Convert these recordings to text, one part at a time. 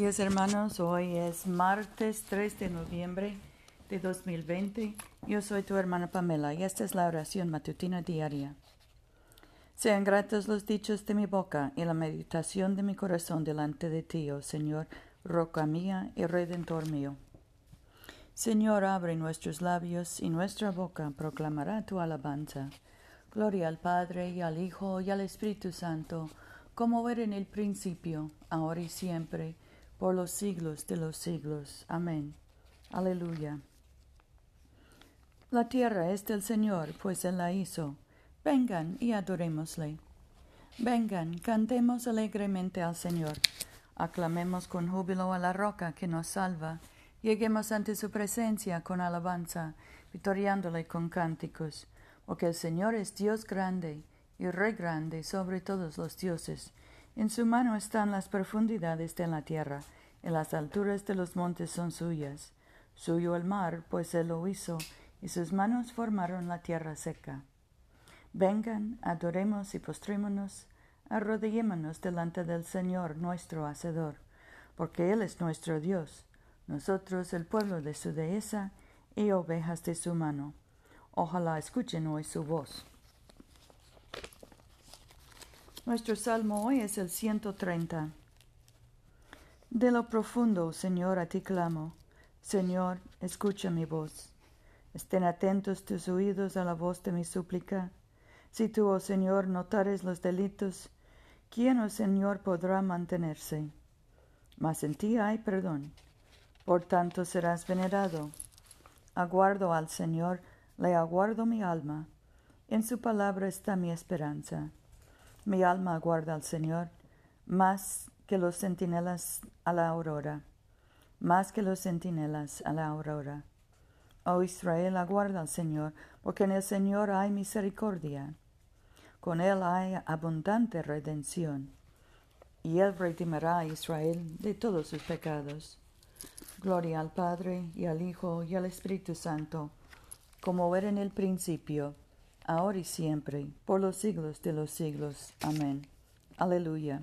días hermanos, hoy es martes 3 de noviembre de 2020. Yo soy tu hermana Pamela y esta es la oración matutina diaria. Sean gratos los dichos de mi boca y la meditación de mi corazón delante de ti, oh Señor, roca mía y redentor mío. Señor, abre nuestros labios y nuestra boca proclamará tu alabanza. Gloria al Padre y al Hijo y al Espíritu Santo como era en el principio, ahora y siempre, por los siglos de los siglos. Amén. Aleluya. La tierra es del Señor, pues Él la hizo. Vengan y adorémosle. Vengan, cantemos alegremente al Señor. Aclamemos con júbilo a la roca que nos salva. Lleguemos ante su presencia con alabanza, victoriándole con cánticos. Porque el Señor es Dios grande y Rey grande sobre todos los dioses. En su mano están las profundidades de la tierra, y las alturas de los montes son suyas. Suyo el mar, pues él lo hizo, y sus manos formaron la tierra seca. Vengan, adoremos y postrémonos, arrodillémonos delante del Señor nuestro Hacedor, porque Él es nuestro Dios, nosotros el pueblo de su dehesa y ovejas de su mano. Ojalá escuchen hoy su voz. Nuestro salmo hoy es el 130. De lo profundo, Señor, a ti clamo. Señor, escucha mi voz. Estén atentos tus oídos a la voz de mi súplica. Si tú, oh Señor, notares los delitos, ¿quién, oh Señor, podrá mantenerse? Mas en ti hay perdón. Por tanto serás venerado. Aguardo al Señor, le aguardo mi alma. En su palabra está mi esperanza. Mi alma aguarda al Señor, más que los centinelas a la aurora, más que los centinelas a la aurora. Oh Israel, aguarda al Señor, porque en el Señor hay misericordia. Con él hay abundante redención, y él redimirá a Israel de todos sus pecados. Gloria al Padre, y al Hijo, y al Espíritu Santo, como era en el principio, ahora y siempre, por los siglos de los siglos. Amén. Aleluya.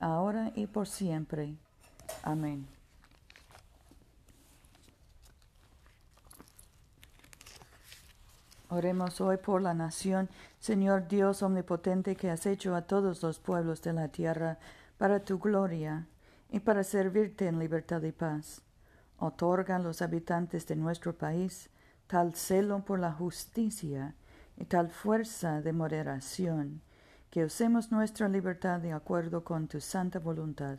ahora y por siempre. Amén. Oremos hoy por la nación, Señor Dios omnipotente, que has hecho a todos los pueblos de la tierra para tu gloria y para servirte en libertad y paz. Otorga a los habitantes de nuestro país tal celo por la justicia y tal fuerza de moderación, que usemos nuestra libertad de acuerdo con tu santa voluntad.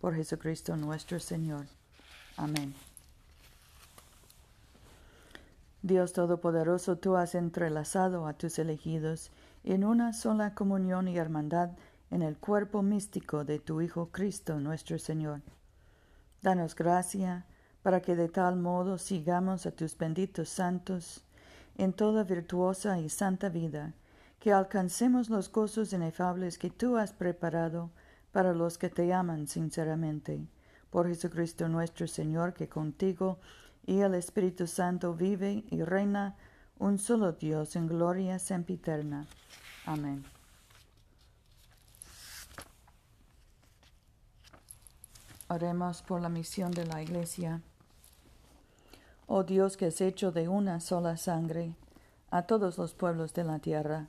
Por Jesucristo nuestro Señor. Amén. Dios Todopoderoso, tú has entrelazado a tus elegidos en una sola comunión y hermandad en el cuerpo místico de tu Hijo Cristo nuestro Señor. Danos gracia para que de tal modo sigamos a tus benditos santos en toda virtuosa y santa vida, que alcancemos los gozos inefables que tú has preparado para los que te aman sinceramente. Por Jesucristo nuestro Señor, que contigo y el Espíritu Santo vive y reina un solo Dios en gloria sempiterna. Amén. Oremos por la misión de la Iglesia. Oh Dios que has hecho de una sola sangre a todos los pueblos de la tierra,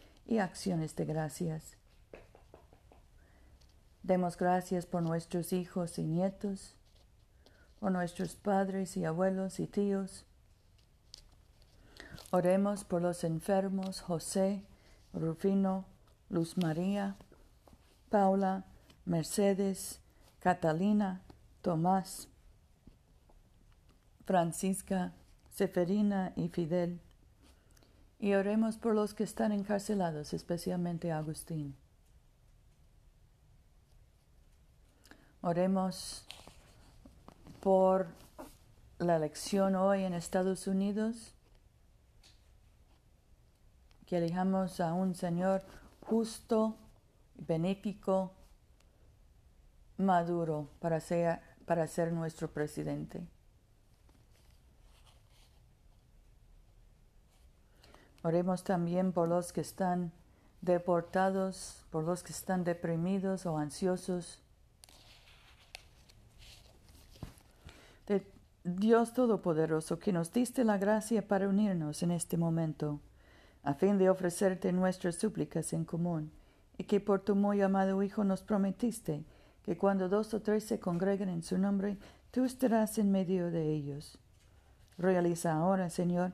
y acciones de gracias. Demos gracias por nuestros hijos y nietos, por nuestros padres y abuelos y tíos. Oremos por los enfermos José, Rufino, Luz María, Paula, Mercedes, Catalina, Tomás, Francisca, Seferina y Fidel. Y oremos por los que están encarcelados, especialmente Agustín. Oremos por la elección hoy en Estados Unidos, que elijamos a un Señor justo, benéfico, maduro para ser, para ser nuestro presidente. Oremos también por los que están deportados, por los que están deprimidos o ansiosos. De Dios Todopoderoso, que nos diste la gracia para unirnos en este momento, a fin de ofrecerte nuestras súplicas en común, y que por tu muy amado Hijo nos prometiste que cuando dos o tres se congreguen en su nombre, tú estarás en medio de ellos. Realiza ahora, Señor,